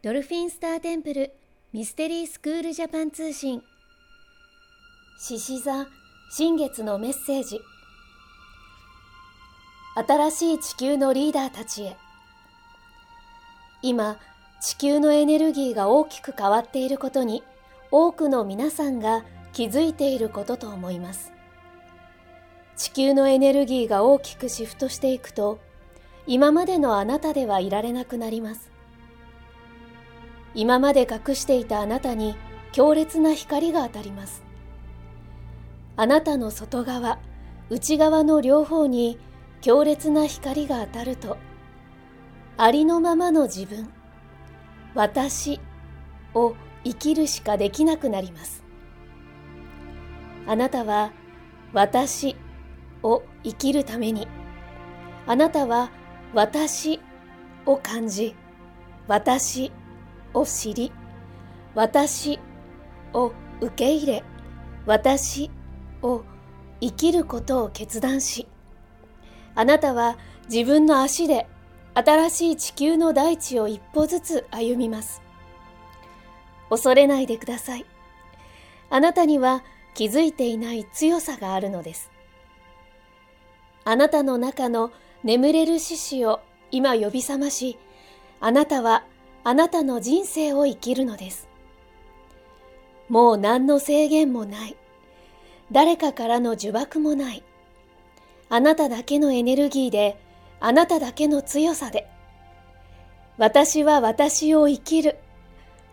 ドルフィンスターテンプルミステリースクールジャパン通信。獅子座新月のメッセージ。新しい地球のリーダーたちへ。今地球のエネルギーが大きく変わっていることに多くの皆さんが気づいていることと思います。地球のエネルギーが大きくシフトしていくと今までのあなたではいられなくなります。今まで隠していたあなたに強烈な光が当たります。あなたの外側内側の両方に強烈な光が当たるとありのままの自分私を生きるしかできなくなります。あなたは私を生きるためにあなたは私を感じ私をを知り私を受け入れ私を生きることを決断しあなたは自分の足で新しい地球の大地を一歩ずつ歩みます。恐れないでください。あなたには気づいていない強さがあるのです。あなたの中の眠れる獅子を今呼び覚ましあなたはあなたの人生を生きるのです。もう何の制限もない。誰かからの呪縛もない。あなただけのエネルギーで、あなただけの強さで、私は私を生きる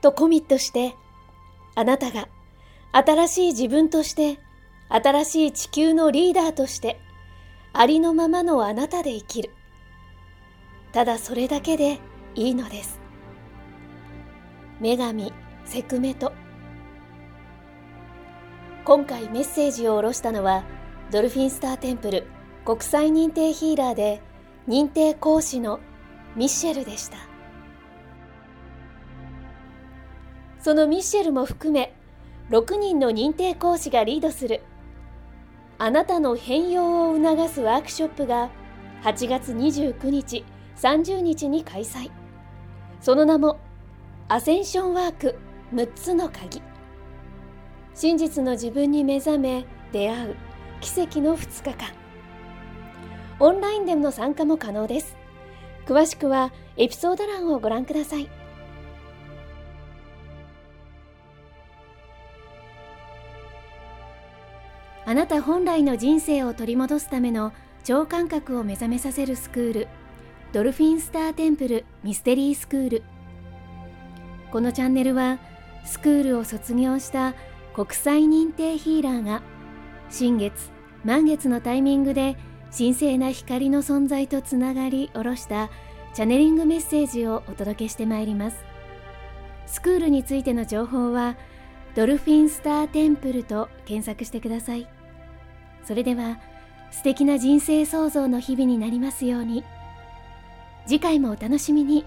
とコミットして、あなたが新しい自分として、新しい地球のリーダーとして、ありのままのあなたで生きる。ただそれだけでいいのです。女神セクメト。今回メッセージを下ろしたのはドルフィンスターテンプル国際認定ヒーラーで認定講師のミッシェルでした。そのミッシェルも含め6人の認定講師がリードする。あなたの変容を促すワークショップが8月29日30日に開催。その名もアセンションワーク6つの鍵。真実の自分に目覚め出会う。奇跡の2日間。オンラインでの参加も可能です。詳しくはエピソード欄をご覧ください。あなた本来の人生を取り戻すための超感覚を目覚めさせるスクール。ドルフィンスターテンプルミステリースクール。このチャンネルはスクールを卒業した国際認定ヒーラーが新月満月のタイミングで神聖な光の存在とつながり下ろしたチャネリングメッセージをお届けしてまいります。スクールについての情報はドルフィンスターテンプルと検索してください。それでは素敵な人生創造の日々になりますように。次回もお楽しみに。